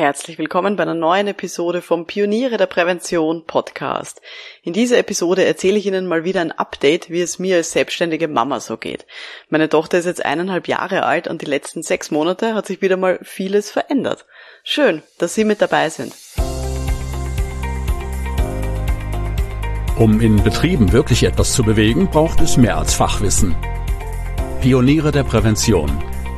Herzlich willkommen bei einer neuen Episode vom Pioniere der Prävention Podcast. In dieser Episode erzähle ich Ihnen mal wieder ein Update, wie es mir als selbstständige Mama so geht. Meine Tochter ist jetzt eineinhalb Jahre alt und die letzten sechs Monate hat sich wieder mal vieles verändert. Schön, dass Sie mit dabei sind. Um in Betrieben wirklich etwas zu bewegen, braucht es mehr als Fachwissen. Pioniere der Prävention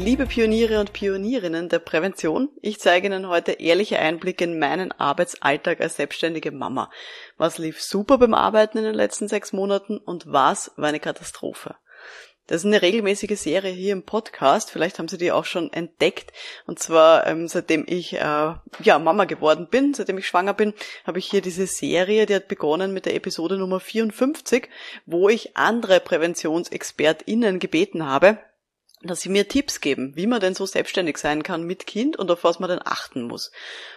Liebe Pioniere und Pionierinnen der Prävention, ich zeige Ihnen heute ehrliche Einblicke in meinen Arbeitsalltag als selbstständige Mama. Was lief super beim Arbeiten in den letzten sechs Monaten und was war eine Katastrophe? Das ist eine regelmäßige Serie hier im Podcast. Vielleicht haben Sie die auch schon entdeckt. Und zwar ähm, seitdem ich äh, ja Mama geworden bin, seitdem ich schwanger bin, habe ich hier diese Serie, die hat begonnen mit der Episode Nummer 54, wo ich andere PräventionsexpertInnen gebeten habe, dass sie mir Tipps geben, wie man denn so selbstständig sein kann mit Kind und auf was man denn achten muss.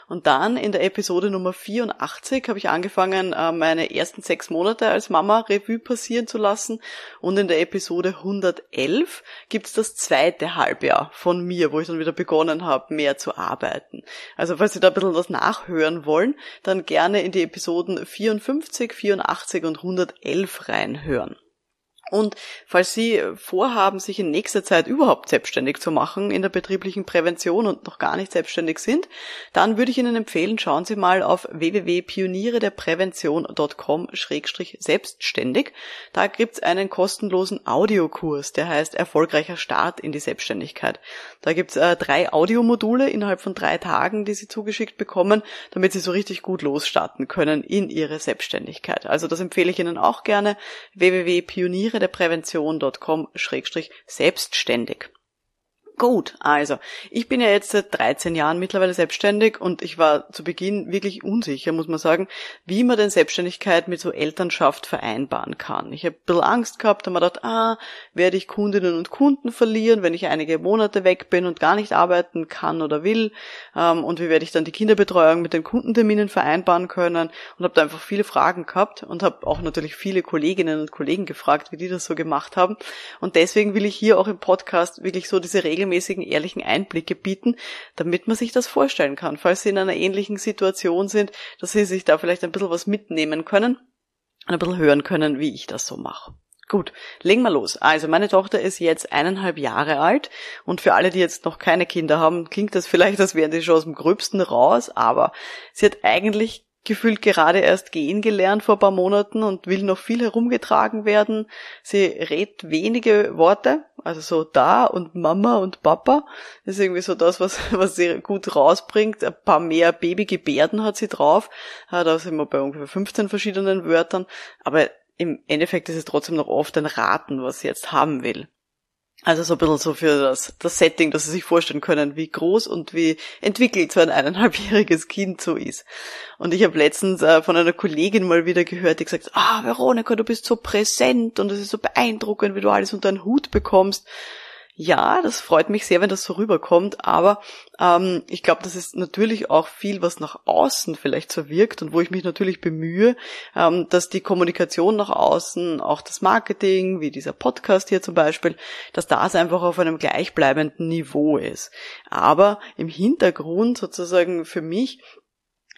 Und dann in der Episode Nummer 84 habe ich angefangen, äh, meine ersten sechs Monate als Mama Revue passieren zu lassen. Und in der Episode 111 gibt's das zweite Halbjahr von mir, wo ich dann wieder begonnen habe, mehr zu arbeiten. Also falls Sie da ein bisschen was nachhören wollen, dann gerne in die Episoden 54, 84 und 111 reinhören. Und falls Sie vorhaben, sich in nächster Zeit überhaupt selbstständig zu machen in der betrieblichen Prävention und noch gar nicht selbstständig sind, dann würde ich Ihnen empfehlen, schauen Sie mal auf www.pionierederprävention.com-selbstständig. Da gibt's einen kostenlosen Audiokurs, der heißt Erfolgreicher Start in die Selbstständigkeit. Da gibt's äh, drei Audiomodule innerhalb von drei Tagen, die Sie zugeschickt bekommen, damit Sie so richtig gut losstarten können in Ihre Selbstständigkeit. Also das empfehle ich Ihnen auch gerne. www.pioniere der Prävention.com-selbstständig. Gut, also ich bin ja jetzt seit 13 Jahren mittlerweile selbstständig und ich war zu Beginn wirklich unsicher, muss man sagen, wie man denn Selbstständigkeit mit so Elternschaft vereinbaren kann. Ich habe ein bisschen Angst gehabt, da man gedacht, ah, werde ich Kundinnen und Kunden verlieren, wenn ich einige Monate weg bin und gar nicht arbeiten kann oder will? Ähm, und wie werde ich dann die Kinderbetreuung mit den Kundenterminen vereinbaren können? Und habe da einfach viele Fragen gehabt und habe auch natürlich viele Kolleginnen und Kollegen gefragt, wie die das so gemacht haben. Und deswegen will ich hier auch im Podcast wirklich so diese Regeln regelmäßigen, ehrlichen Einblicke bieten, damit man sich das vorstellen kann, falls Sie in einer ähnlichen Situation sind, dass Sie sich da vielleicht ein bisschen was mitnehmen können und ein bisschen hören können, wie ich das so mache. Gut, legen wir los. Also meine Tochter ist jetzt eineinhalb Jahre alt und für alle, die jetzt noch keine Kinder haben, klingt das vielleicht, als wären die schon aus dem Gröbsten raus, aber sie hat eigentlich gefühlt gerade erst gehen gelernt vor paar Monaten und will noch viel herumgetragen werden. Sie redet wenige Worte, also so da und Mama und Papa. Das ist irgendwie so das, was, was sie gut rausbringt. Ein paar mehr Babygebärden hat sie drauf. Da sind wir bei ungefähr 15 verschiedenen Wörtern. Aber im Endeffekt ist es trotzdem noch oft ein Raten, was sie jetzt haben will. Also so ein bisschen so für das, das Setting, dass Sie sich vorstellen können, wie groß und wie entwickelt so ein eineinhalbjähriges Kind so ist. Und ich habe letztens äh, von einer Kollegin mal wieder gehört, die gesagt, ah, Veronika, du bist so präsent und es ist so beeindruckend, wie du alles unter den Hut bekommst ja, das freut mich sehr, wenn das so rüberkommt, aber ähm, ich glaube, das ist natürlich auch viel, was nach außen vielleicht so wirkt und wo ich mich natürlich bemühe, ähm, dass die Kommunikation nach außen, auch das Marketing, wie dieser Podcast hier zum Beispiel, dass das einfach auf einem gleichbleibenden Niveau ist. Aber im Hintergrund sozusagen für mich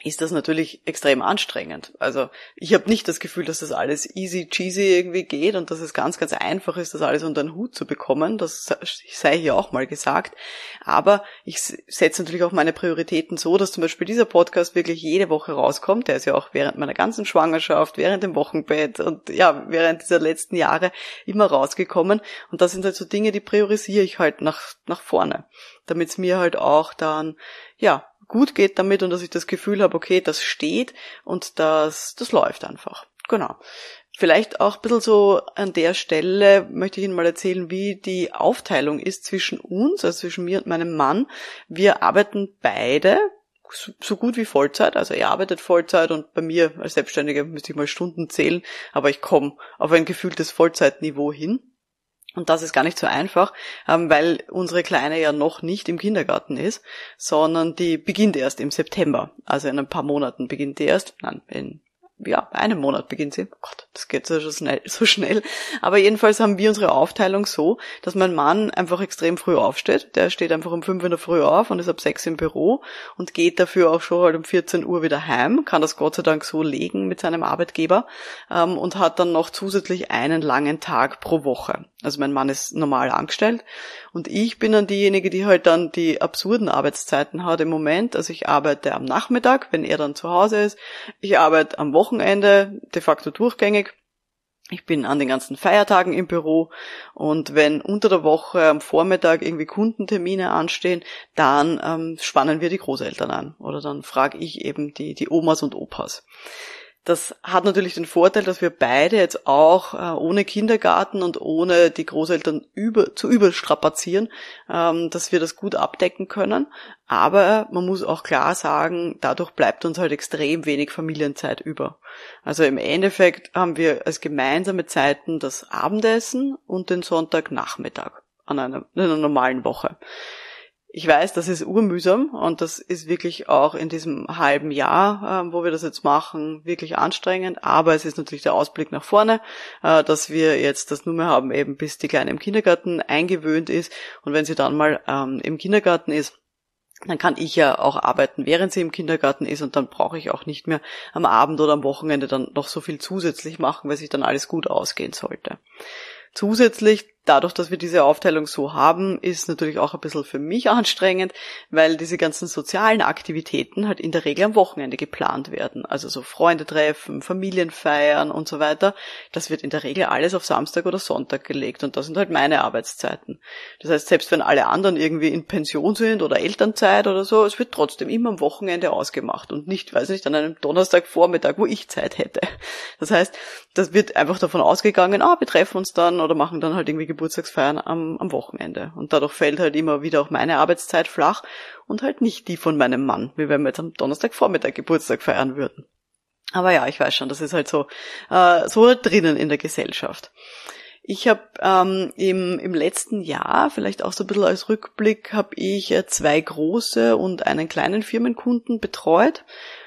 ist das natürlich extrem anstrengend. Also ich habe nicht das Gefühl, dass das alles easy cheesy irgendwie geht und dass es ganz, ganz einfach ist, das alles unter den Hut zu bekommen. Das sei hier auch mal gesagt. Aber ich setze natürlich auch meine Prioritäten so, dass zum Beispiel dieser Podcast wirklich jede Woche rauskommt. Der ist ja auch während meiner ganzen Schwangerschaft, während dem Wochenbett und ja, während dieser letzten Jahre immer rausgekommen. Und das sind halt so Dinge, die priorisiere ich halt nach, nach vorne. Damit es mir halt auch dann, ja, gut geht damit und dass ich das Gefühl habe, okay, das steht und das, das läuft einfach. Genau. Vielleicht auch ein bisschen so an der Stelle möchte ich Ihnen mal erzählen, wie die Aufteilung ist zwischen uns, also zwischen mir und meinem Mann. Wir arbeiten beide so gut wie Vollzeit. Also er arbeitet Vollzeit und bei mir als Selbstständiger müsste ich mal Stunden zählen, aber ich komme auf ein gefühltes Vollzeitniveau hin. Und das ist gar nicht so einfach, ähm, weil unsere Kleine ja noch nicht im Kindergarten ist, sondern die beginnt erst im September. Also in ein paar Monaten beginnt die erst. Nein, in ja, einem Monat beginnt sie. Oh Gott, das geht so schnell, so schnell. Aber jedenfalls haben wir unsere Aufteilung so, dass mein Mann einfach extrem früh aufsteht. Der steht einfach um fünf in der Früh auf und ist ab sechs im Büro und geht dafür auch schon halt um 14 Uhr wieder heim, kann das Gott sei Dank so legen mit seinem Arbeitgeber ähm, und hat dann noch zusätzlich einen langen Tag pro Woche. Also mein Mann ist normal angestellt und ich bin dann diejenige, die halt dann die absurden Arbeitszeiten hat im Moment. Also ich arbeite am Nachmittag, wenn er dann zu Hause ist. Ich arbeite am Wochenende, de facto durchgängig. Ich bin an den ganzen Feiertagen im Büro und wenn unter der Woche am Vormittag irgendwie Kundentermine anstehen, dann ähm, spannen wir die Großeltern an oder dann frage ich eben die, die Omas und Opas. Das hat natürlich den Vorteil, dass wir beide jetzt auch äh, ohne Kindergarten und ohne die Großeltern über, zu überstrapazieren, ähm, dass wir das gut abdecken können. Aber man muss auch klar sagen, dadurch bleibt uns halt extrem wenig Familienzeit über. Also im Endeffekt haben wir als gemeinsame Zeiten das Abendessen und den Sonntagnachmittag an einer, in einer normalen Woche. Ich weiß, das ist urmühsam und das ist wirklich auch in diesem halben Jahr, äh, wo wir das jetzt machen, wirklich anstrengend. Aber es ist natürlich der Ausblick nach vorne, äh, dass wir jetzt das nur mehr haben, eben bis die Kleine im Kindergarten eingewöhnt ist. Und wenn sie dann mal ähm, im Kindergarten ist, dann kann ich ja auch arbeiten, während sie im Kindergarten ist und dann brauche ich auch nicht mehr am Abend oder am Wochenende dann noch so viel zusätzlich machen, weil sich dann alles gut ausgehen sollte. Zusätzlich dadurch, dass wir diese Aufteilung so haben, ist natürlich auch ein bisschen für mich anstrengend, weil diese ganzen sozialen Aktivitäten halt in der Regel am Wochenende geplant werden. Also so Freunde treffen, Familienfeiern und so weiter. Das wird in der Regel alles auf Samstag oder Sonntag gelegt und das sind halt meine Arbeitszeiten. Das heißt, selbst wenn alle anderen irgendwie in Pension sind oder Elternzeit oder so, es wird trotzdem immer am Wochenende ausgemacht und nicht, weiß nicht, an einem Donnerstagvormittag, wo ich Zeit hätte. Das heißt, das wird einfach davon ausgegangen, ah, wir treffen uns dann oder machen dann halt irgendwie Geburtstagsfeiern am, am Wochenende. Und dadurch fällt halt immer wieder auch meine Arbeitszeit flach und halt nicht die von meinem Mann, wie wenn wir jetzt am Donnerstagvormittag Geburtstag feiern würden. Aber ja, ich weiß schon, das ist halt so, äh, so drinnen in der Gesellschaft. Ich habe ähm, im, im letzten Jahr, vielleicht auch so ein bisschen als Rückblick, habe ich äh, zwei große und einen kleinen Firmenkunden betreut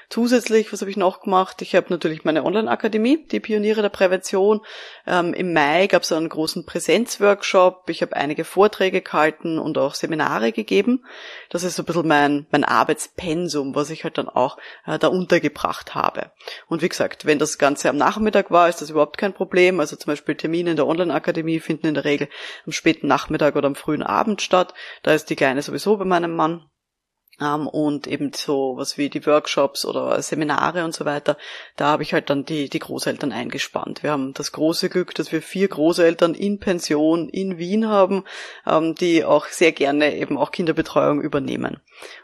Zusätzlich, was habe ich noch gemacht? Ich habe natürlich meine Online-Akademie, die Pioniere der Prävention. Ähm, Im Mai gab es einen großen Präsenzworkshop. Ich habe einige Vorträge gehalten und auch Seminare gegeben. Das ist so ein bisschen mein, mein Arbeitspensum, was ich halt dann auch äh, da untergebracht habe. Und wie gesagt, wenn das Ganze am Nachmittag war, ist das überhaupt kein Problem. Also zum Beispiel Termine in der Online-Akademie finden in der Regel am späten Nachmittag oder am frühen Abend statt. Da ist die Kleine sowieso bei meinem Mann und eben so was wie die Workshops oder Seminare und so weiter, da habe ich halt dann die, die Großeltern eingespannt. Wir haben das große Glück, dass wir vier Großeltern in Pension in Wien haben, ähm, die auch sehr gerne eben auch Kinderbetreuung übernehmen.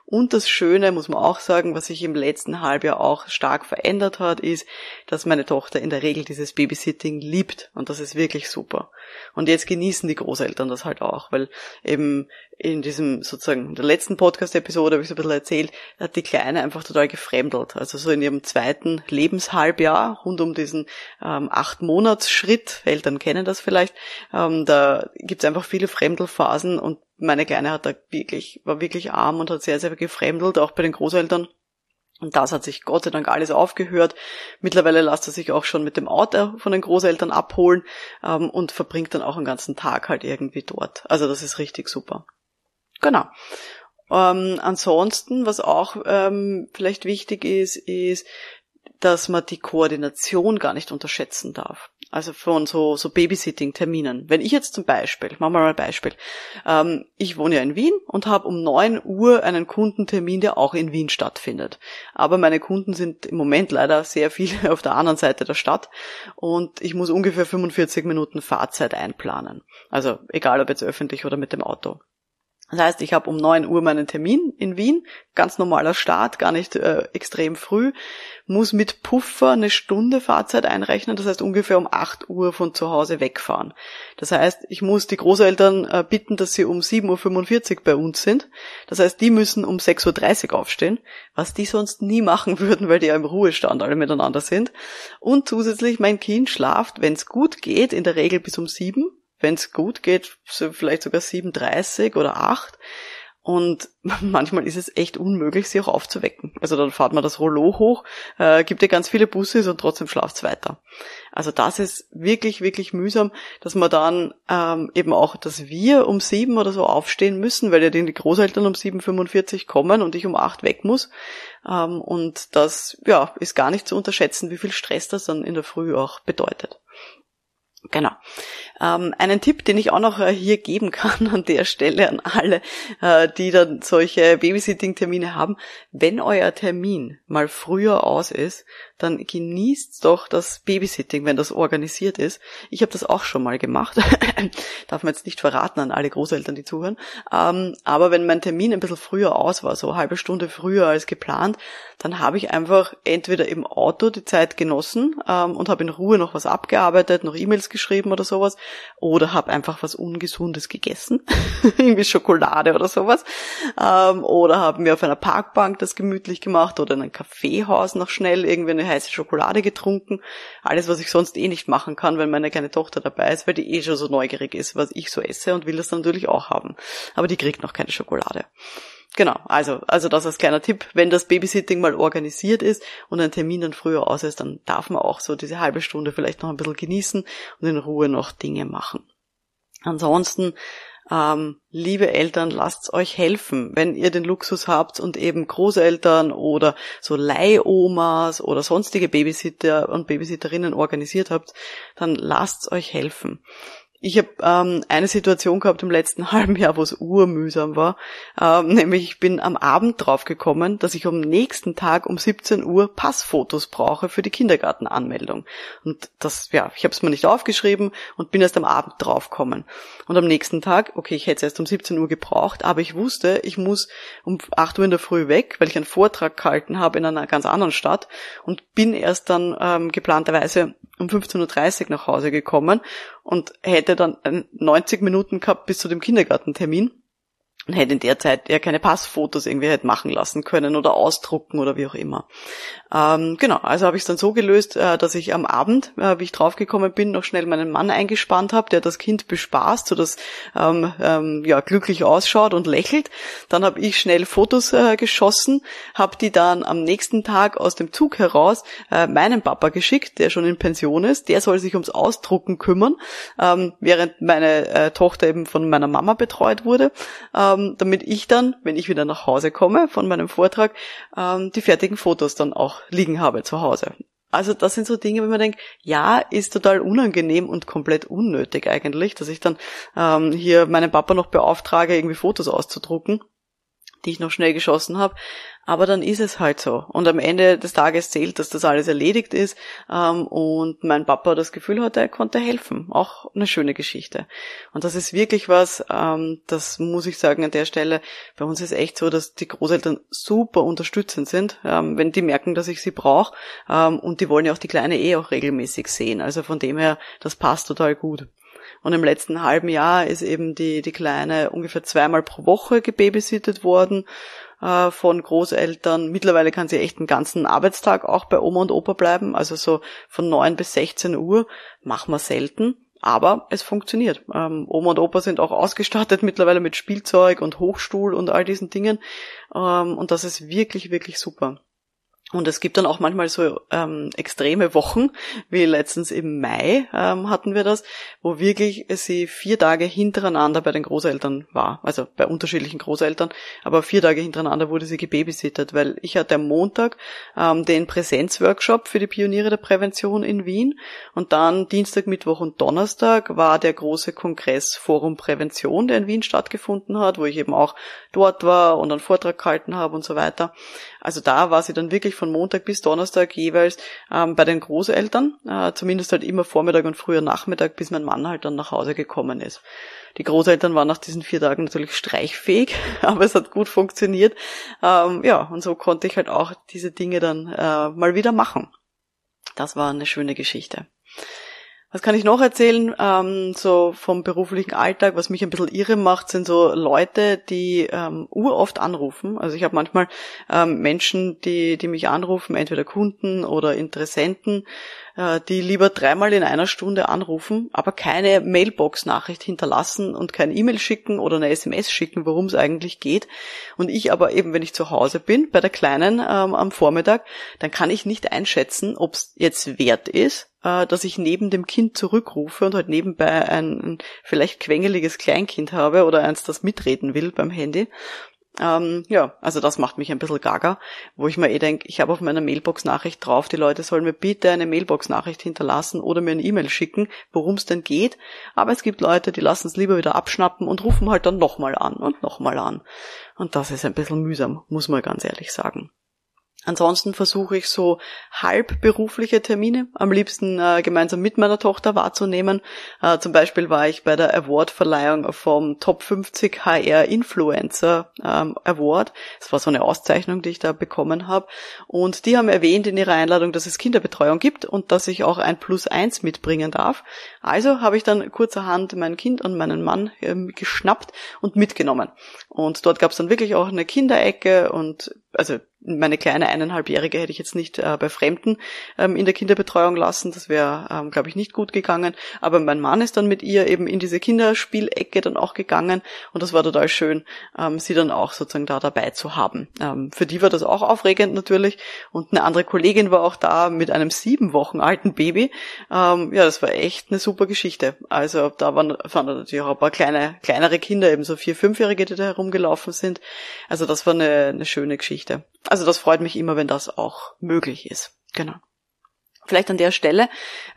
Und das Schöne, muss man auch sagen, was sich im letzten Halbjahr auch stark verändert hat, ist, dass meine Tochter in der Regel dieses Babysitting liebt. Und das ist wirklich super. Und jetzt genießen die Großeltern das halt auch, weil eben in diesem sozusagen in der letzten Podcast-Episode habe ich so ein bisschen erzählt, hat die Kleine einfach total gefremdelt. Also so in ihrem zweiten Lebenshalbjahr, rund um diesen ähm, acht Monats-Schritt, Eltern kennen das vielleicht, ähm, da gibt es einfach viele Fremdelphasen und meine Kleine hat da wirklich, war wirklich arm und hat sehr, sehr gefremdelt, auch bei den Großeltern. Und das hat sich Gott sei Dank alles aufgehört. Mittlerweile lässt er sich auch schon mit dem Auto von den Großeltern abholen ähm, und verbringt dann auch einen ganzen Tag halt irgendwie dort. Also das ist richtig super. Genau. Ähm, ansonsten, was auch ähm, vielleicht wichtig ist, ist, dass man die Koordination gar nicht unterschätzen darf. Also von so, so Babysitting-Terminen. Wenn ich jetzt zum Beispiel, machen wir mal ein Beispiel, ähm, ich wohne ja in Wien und habe um neun Uhr einen Kundentermin, der auch in Wien stattfindet. Aber meine Kunden sind im Moment leider sehr viele auf der anderen Seite der Stadt und ich muss ungefähr 45 Minuten Fahrzeit einplanen. Also egal ob jetzt öffentlich oder mit dem Auto. Das heißt, ich habe um neun Uhr meinen Termin in Wien, ganz normaler Start, gar nicht äh, extrem früh, muss mit Puffer eine Stunde Fahrzeit einrechnen, das heißt ungefähr um acht Uhr von zu Hause wegfahren. Das heißt, ich muss die Großeltern äh, bitten, dass sie um 7.45 Uhr bei uns sind. Das heißt, die müssen um 6.30 Uhr aufstehen, was die sonst nie machen würden, weil die ja im Ruhestand alle miteinander sind. Und zusätzlich, mein Kind schlaft, wenn es gut geht, in der Regel bis um sieben wenn es gut geht, so vielleicht sogar 7.30 oder 8. Und manchmal ist es echt unmöglich, sie auch aufzuwecken. Also dann fahrt man das Rollo hoch, äh, gibt ja ganz viele Busse und trotzdem schlaft's weiter. Also das ist wirklich, wirklich mühsam, dass man dann ähm, eben auch, dass wir um sieben oder so aufstehen müssen, weil ja die Großeltern um 7.45 kommen und ich um acht weg muss. Ähm, und das ja, ist gar nicht zu unterschätzen, wie viel Stress das dann in der Früh auch bedeutet. Genau. Ähm, einen Tipp, den ich auch noch äh, hier geben kann an der Stelle an alle, äh, die dann solche Babysitting-Termine haben. Wenn euer Termin mal früher aus ist, dann genießt doch das Babysitting, wenn das organisiert ist. Ich habe das auch schon mal gemacht. Darf man jetzt nicht verraten an alle Großeltern, die zuhören. Ähm, aber wenn mein Termin ein bisschen früher aus war, so eine halbe Stunde früher als geplant, dann habe ich einfach entweder im Auto die Zeit genossen ähm, und habe in Ruhe noch was abgearbeitet, noch E-Mails geschrieben oder sowas, oder habe einfach was Ungesundes gegessen, irgendwie Schokolade oder sowas, ähm, oder habe mir auf einer Parkbank das gemütlich gemacht oder in einem Kaffeehaus noch schnell irgendwie eine heiße Schokolade getrunken. Alles, was ich sonst eh nicht machen kann, wenn meine kleine Tochter dabei ist, weil die eh schon so neugierig ist, was ich so esse und will das dann natürlich auch haben. Aber die kriegt noch keine Schokolade. Genau, also, also das als kleiner Tipp, wenn das Babysitting mal organisiert ist und ein Termin dann früher aus ist, dann darf man auch so diese halbe Stunde vielleicht noch ein bisschen genießen und in Ruhe noch Dinge machen. Ansonsten ähm, liebe Eltern, lasst euch helfen, wenn ihr den Luxus habt und eben Großeltern oder so Leihomas oder sonstige Babysitter und Babysitterinnen organisiert habt, dann lasst euch helfen. Ich habe ähm, eine Situation gehabt im letzten halben Jahr, wo es urmühsam war. Ähm, nämlich ich bin am Abend draufgekommen, dass ich am nächsten Tag um 17 Uhr Passfotos brauche für die Kindergartenanmeldung. Und das, ja, ich habe es mir nicht aufgeschrieben und bin erst am Abend draufgekommen. Und am nächsten Tag, okay, ich hätte es erst um 17 Uhr gebraucht, aber ich wusste, ich muss um 8 Uhr in der Früh weg, weil ich einen Vortrag gehalten habe in einer ganz anderen Stadt und bin erst dann ähm, geplanterweise um 15.30 Uhr nach Hause gekommen und hätte dann 90 Minuten gehabt bis zu dem Kindergartentermin und hätte in der Zeit ja keine Passfotos irgendwie hätte machen lassen können oder ausdrucken oder wie auch immer. Ähm, genau, also habe ich es dann so gelöst, äh, dass ich am Abend, äh, wie ich draufgekommen bin, noch schnell meinen Mann eingespannt habe, der das Kind bespaßt, so dass ähm, ähm, ja glücklich ausschaut und lächelt. Dann habe ich schnell Fotos äh, geschossen, habe die dann am nächsten Tag aus dem Zug heraus äh, meinem Papa geschickt, der schon in Pension ist. Der soll sich ums Ausdrucken kümmern, ähm, während meine äh, Tochter eben von meiner Mama betreut wurde. Äh, ähm, damit ich dann, wenn ich wieder nach Hause komme von meinem Vortrag, ähm, die fertigen Fotos dann auch liegen habe zu Hause. Also das sind so Dinge, wo man denkt, ja, ist total unangenehm und komplett unnötig eigentlich, dass ich dann ähm, hier meinen Papa noch beauftrage, irgendwie Fotos auszudrucken die ich noch schnell geschossen habe. Aber dann ist es halt so. Und am Ende des Tages zählt, dass das alles erledigt ist. Ähm, und mein Papa das Gefühl hatte, er konnte helfen. Auch eine schöne Geschichte. Und das ist wirklich was, ähm, das muss ich sagen an der Stelle. Bei uns ist echt so, dass die Großeltern super unterstützend sind, ähm, wenn die merken, dass ich sie brauche. Und die wollen ja auch die Kleine eh auch regelmäßig sehen. Also von dem her, das passt total gut. Und im letzten halben Jahr ist eben die, die Kleine ungefähr zweimal pro Woche gebabysittet worden äh, von Großeltern. Mittlerweile kann sie echt einen ganzen Arbeitstag auch bei Oma und Opa bleiben. Also so von neun bis 16 Uhr machen wir selten. Aber es funktioniert. Ähm, Oma und Opa sind auch ausgestattet mittlerweile mit Spielzeug und Hochstuhl und all diesen Dingen. Ähm, und das ist wirklich, wirklich super. Und es gibt dann auch manchmal so ähm, extreme Wochen, wie letztens im Mai ähm, hatten wir das, wo wirklich sie vier Tage hintereinander bei den Großeltern war, also bei unterschiedlichen Großeltern, aber vier Tage hintereinander wurde sie gebabysittet, weil ich hatte am Montag ähm, den Präsenzworkshop für die Pioniere der Prävention in Wien und dann Dienstag, Mittwoch und Donnerstag war der große Kongress Forum Prävention, der in Wien stattgefunden hat, wo ich eben auch dort war und einen Vortrag gehalten habe und so weiter. Also da war sie dann wirklich von Montag bis Donnerstag jeweils ähm, bei den Großeltern, äh, zumindest halt immer Vormittag und früher Nachmittag, bis mein Mann halt dann nach Hause gekommen ist. Die Großeltern waren nach diesen vier Tagen natürlich streichfähig, aber es hat gut funktioniert. Ähm, ja, und so konnte ich halt auch diese Dinge dann äh, mal wieder machen. Das war eine schöne Geschichte. Was kann ich noch erzählen? Ähm, so vom beruflichen Alltag, was mich ein bisschen irre macht, sind so Leute, die ähm, uroft anrufen. Also ich habe manchmal ähm, Menschen, die, die mich anrufen, entweder Kunden oder Interessenten, äh, die lieber dreimal in einer Stunde anrufen, aber keine Mailbox-Nachricht hinterlassen und kein E-Mail schicken oder eine SMS schicken, worum es eigentlich geht. Und ich aber eben, wenn ich zu Hause bin, bei der Kleinen ähm, am Vormittag, dann kann ich nicht einschätzen, ob es jetzt wert ist, äh, dass ich neben dem Kind zurückrufe und halt nebenbei ein, ein vielleicht quengeliges Kleinkind habe oder eins, das mitreden will beim Handy ähm, ja, also das macht mich ein bisschen gaga, wo ich mir eh denke, ich habe auf meiner Mailbox-Nachricht drauf, die Leute sollen mir bitte eine Mailbox-Nachricht hinterlassen oder mir eine E-Mail schicken, worum es denn geht. Aber es gibt Leute, die lassen es lieber wieder abschnappen und rufen halt dann nochmal an und nochmal an. Und das ist ein bisschen mühsam, muss man ganz ehrlich sagen. Ansonsten versuche ich so halbberufliche Termine am liebsten äh, gemeinsam mit meiner Tochter wahrzunehmen. Äh, zum Beispiel war ich bei der Awardverleihung vom Top 50 HR Influencer ähm, Award. Das war so eine Auszeichnung, die ich da bekommen habe. Und die haben erwähnt in ihrer Einladung, dass es Kinderbetreuung gibt und dass ich auch ein Plus eins mitbringen darf. Also habe ich dann kurzerhand mein Kind und meinen Mann ähm, geschnappt und mitgenommen. Und dort gab es dann wirklich auch eine Kinderecke und also meine kleine eineinhalbjährige hätte ich jetzt nicht äh, bei Fremden ähm, in der Kinderbetreuung lassen. Das wäre, ähm, glaube ich, nicht gut gegangen. Aber mein Mann ist dann mit ihr eben in diese Kinderspielecke dann auch gegangen und das war total schön, ähm, sie dann auch sozusagen da dabei zu haben. Ähm, für die war das auch aufregend natürlich. Und eine andere Kollegin war auch da mit einem sieben Wochen alten Baby. Ähm, ja, das war echt eine super Geschichte. Also da waren, waren natürlich auch ein paar kleine, kleinere Kinder, eben so vier, fünfjährige, die da herumgelaufen sind. Also das war eine, eine schöne Geschichte. Also das freut mich immer, wenn das auch möglich ist. Genau. Vielleicht an der Stelle,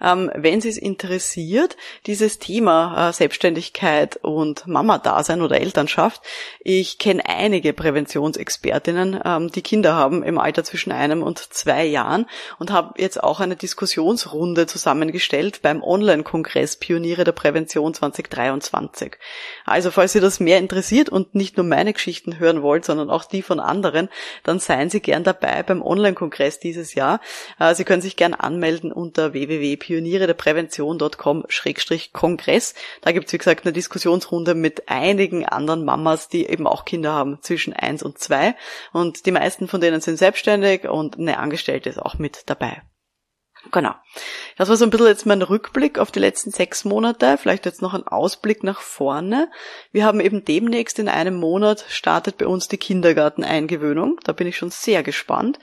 ähm, wenn Sie es interessiert, dieses Thema äh, Selbstständigkeit und Mama-Dasein oder Elternschaft. Ich kenne einige Präventionsexpertinnen, ähm, die Kinder haben im Alter zwischen einem und zwei Jahren und habe jetzt auch eine Diskussionsrunde zusammengestellt beim Online-Kongress Pioniere der Prävention 2023. Also falls Sie das mehr interessiert und nicht nur meine Geschichten hören wollt, sondern auch die von anderen, dann seien Sie gern dabei beim Online-Kongress dieses Jahr. Äh, Sie können sich gern an anmelden unter www.pionierederprävention.com-kongress. Da gibt's wie gesagt, eine Diskussionsrunde mit einigen anderen Mamas, die eben auch Kinder haben zwischen eins und zwei. Und die meisten von denen sind selbstständig und eine Angestellte ist auch mit dabei. Genau. Das war so ein bisschen jetzt mein Rückblick auf die letzten sechs Monate, vielleicht jetzt noch ein Ausblick nach vorne. Wir haben eben demnächst in einem Monat startet bei uns die Kindergarteneingewöhnung. Da bin ich schon sehr gespannt.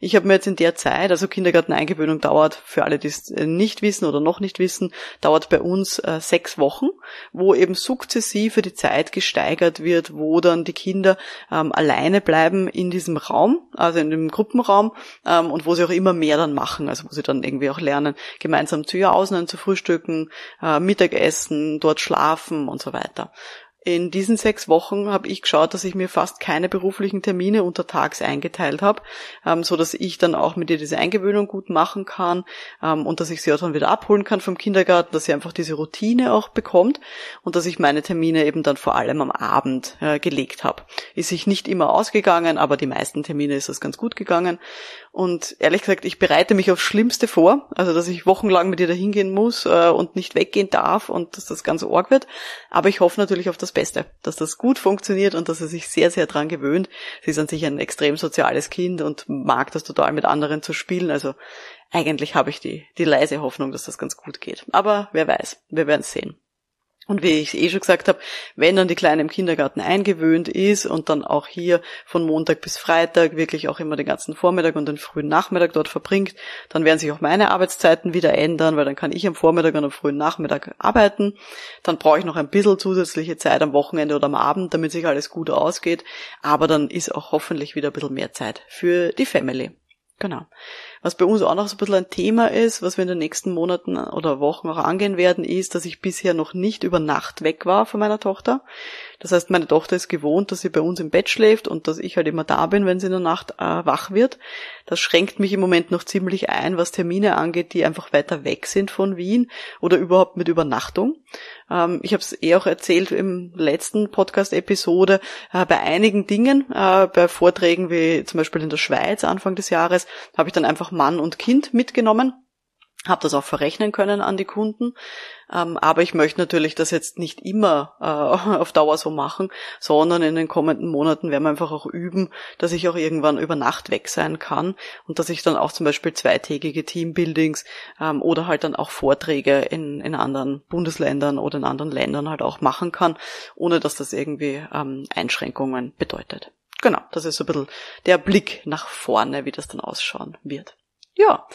Ich habe mir jetzt in der Zeit, also Kindergarteneingewöhnung dauert, für alle, die es äh, nicht wissen oder noch nicht wissen, dauert bei uns äh, sechs Wochen, wo eben sukzessive die Zeit gesteigert wird, wo dann die Kinder ähm, alleine bleiben in diesem Raum, also in dem Gruppenraum, ähm, und wo sie auch immer mehr dann machen, also wo sie dann irgendwie auch lernen, gemeinsam zu Jausen, zu frühstücken, äh, Mittagessen, dort schlafen und so weiter. In diesen sechs Wochen habe ich geschaut, dass ich mir fast keine beruflichen Termine untertags eingeteilt habe, ähm, so dass ich dann auch mit ihr diese Eingewöhnung gut machen kann ähm, und dass ich sie auch dann wieder abholen kann vom Kindergarten, dass sie einfach diese Routine auch bekommt und dass ich meine Termine eben dann vor allem am Abend äh, gelegt habe. Ist sich nicht immer ausgegangen, aber die meisten Termine ist das ganz gut gegangen und ehrlich gesagt, ich bereite mich aufs Schlimmste vor, also dass ich wochenlang mit ihr dahin gehen muss äh, und nicht weggehen darf und dass das ganz arg wird. Aber ich hoffe natürlich auf das Beste, dass das gut funktioniert und dass sie sich sehr, sehr dran gewöhnt. Sie ist an sich ein extrem soziales Kind und mag das total mit anderen zu spielen. Also eigentlich habe ich die, die leise Hoffnung, dass das ganz gut geht. Aber wer weiß, wir werden sehen. Und wie ich eh schon gesagt habe, wenn dann die Kleine im Kindergarten eingewöhnt ist und dann auch hier von Montag bis Freitag wirklich auch immer den ganzen Vormittag und den frühen Nachmittag dort verbringt, dann werden sich auch meine Arbeitszeiten wieder ändern, weil dann kann ich am Vormittag und am frühen Nachmittag arbeiten. Dann brauche ich noch ein bisschen zusätzliche Zeit am Wochenende oder am Abend, damit sich alles gut ausgeht. Aber dann ist auch hoffentlich wieder ein bisschen mehr Zeit für die Family. Genau. Was bei uns auch noch so ein bisschen ein Thema ist, was wir in den nächsten Monaten oder Wochen auch angehen werden, ist, dass ich bisher noch nicht über Nacht weg war von meiner Tochter. Das heißt, meine Tochter ist gewohnt, dass sie bei uns im Bett schläft und dass ich halt immer da bin, wenn sie in der Nacht äh, wach wird. Das schränkt mich im Moment noch ziemlich ein, was Termine angeht, die einfach weiter weg sind von Wien oder überhaupt mit Übernachtung. Ähm, ich habe es eh auch erzählt im letzten Podcast-Episode. Äh, bei einigen Dingen, äh, bei Vorträgen wie zum Beispiel in der Schweiz Anfang des Jahres, habe ich dann einfach Mann und Kind mitgenommen habe das auch verrechnen können an die Kunden. Ähm, aber ich möchte natürlich das jetzt nicht immer äh, auf Dauer so machen, sondern in den kommenden Monaten werden wir einfach auch üben, dass ich auch irgendwann über Nacht weg sein kann und dass ich dann auch zum Beispiel zweitägige Teambuildings ähm, oder halt dann auch Vorträge in, in anderen Bundesländern oder in anderen Ländern halt auch machen kann, ohne dass das irgendwie ähm, Einschränkungen bedeutet. Genau, das ist so ein bisschen der Blick nach vorne, wie das dann ausschauen wird. Ja,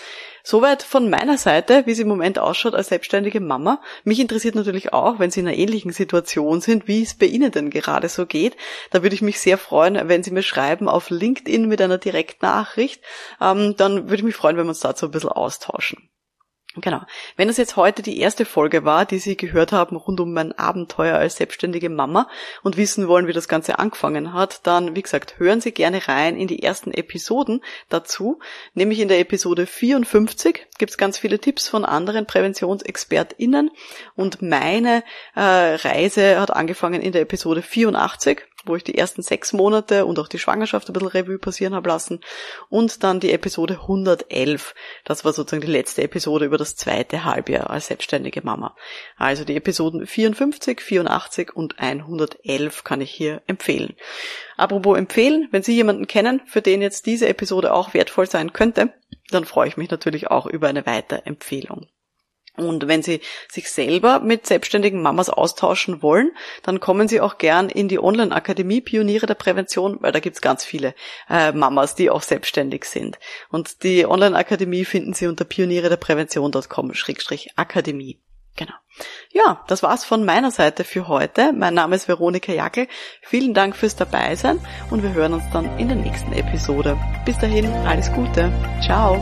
soweit von meiner Seite, wie es im Moment ausschaut als selbstständige Mama. Mich interessiert natürlich auch, wenn Sie in einer ähnlichen Situation sind, wie es bei Ihnen denn gerade so geht. Da würde ich mich sehr freuen, wenn Sie mir schreiben auf LinkedIn mit einer Direktnachricht. Ähm, dann würde ich mich freuen, wenn wir uns dazu ein bisschen austauschen. Genau. Wenn das jetzt heute die erste Folge war, die Sie gehört haben rund um mein Abenteuer als selbstständige Mama und wissen wollen, wie das Ganze angefangen hat, dann, wie gesagt, hören Sie gerne rein in die ersten Episoden dazu. Nämlich in der Episode 54 gibt es ganz viele Tipps von anderen PräventionsexpertInnen und meine äh, Reise hat angefangen in der Episode 84 wo ich die ersten sechs Monate und auch die Schwangerschaft ein bisschen Revue passieren habe lassen. Und dann die Episode 111. Das war sozusagen die letzte Episode über das zweite Halbjahr als selbstständige Mama. Also die Episoden 54, 84 und 111 kann ich hier empfehlen. Apropos empfehlen, wenn Sie jemanden kennen, für den jetzt diese Episode auch wertvoll sein könnte, dann freue ich mich natürlich auch über eine Weiterempfehlung. Und wenn Sie sich selber mit selbstständigen Mamas austauschen wollen, dann kommen Sie auch gern in die Online-Akademie Pioniere der Prävention, weil da gibt's ganz viele äh, Mamas, die auch selbstständig sind. Und die Online-Akademie finden Sie unter pioniere der Prävention.com-akademie. Genau. Ja, das war's von meiner Seite für heute. Mein Name ist Veronika Jackel. Vielen Dank fürs Dabeisein und wir hören uns dann in der nächsten Episode. Bis dahin, alles Gute. Ciao.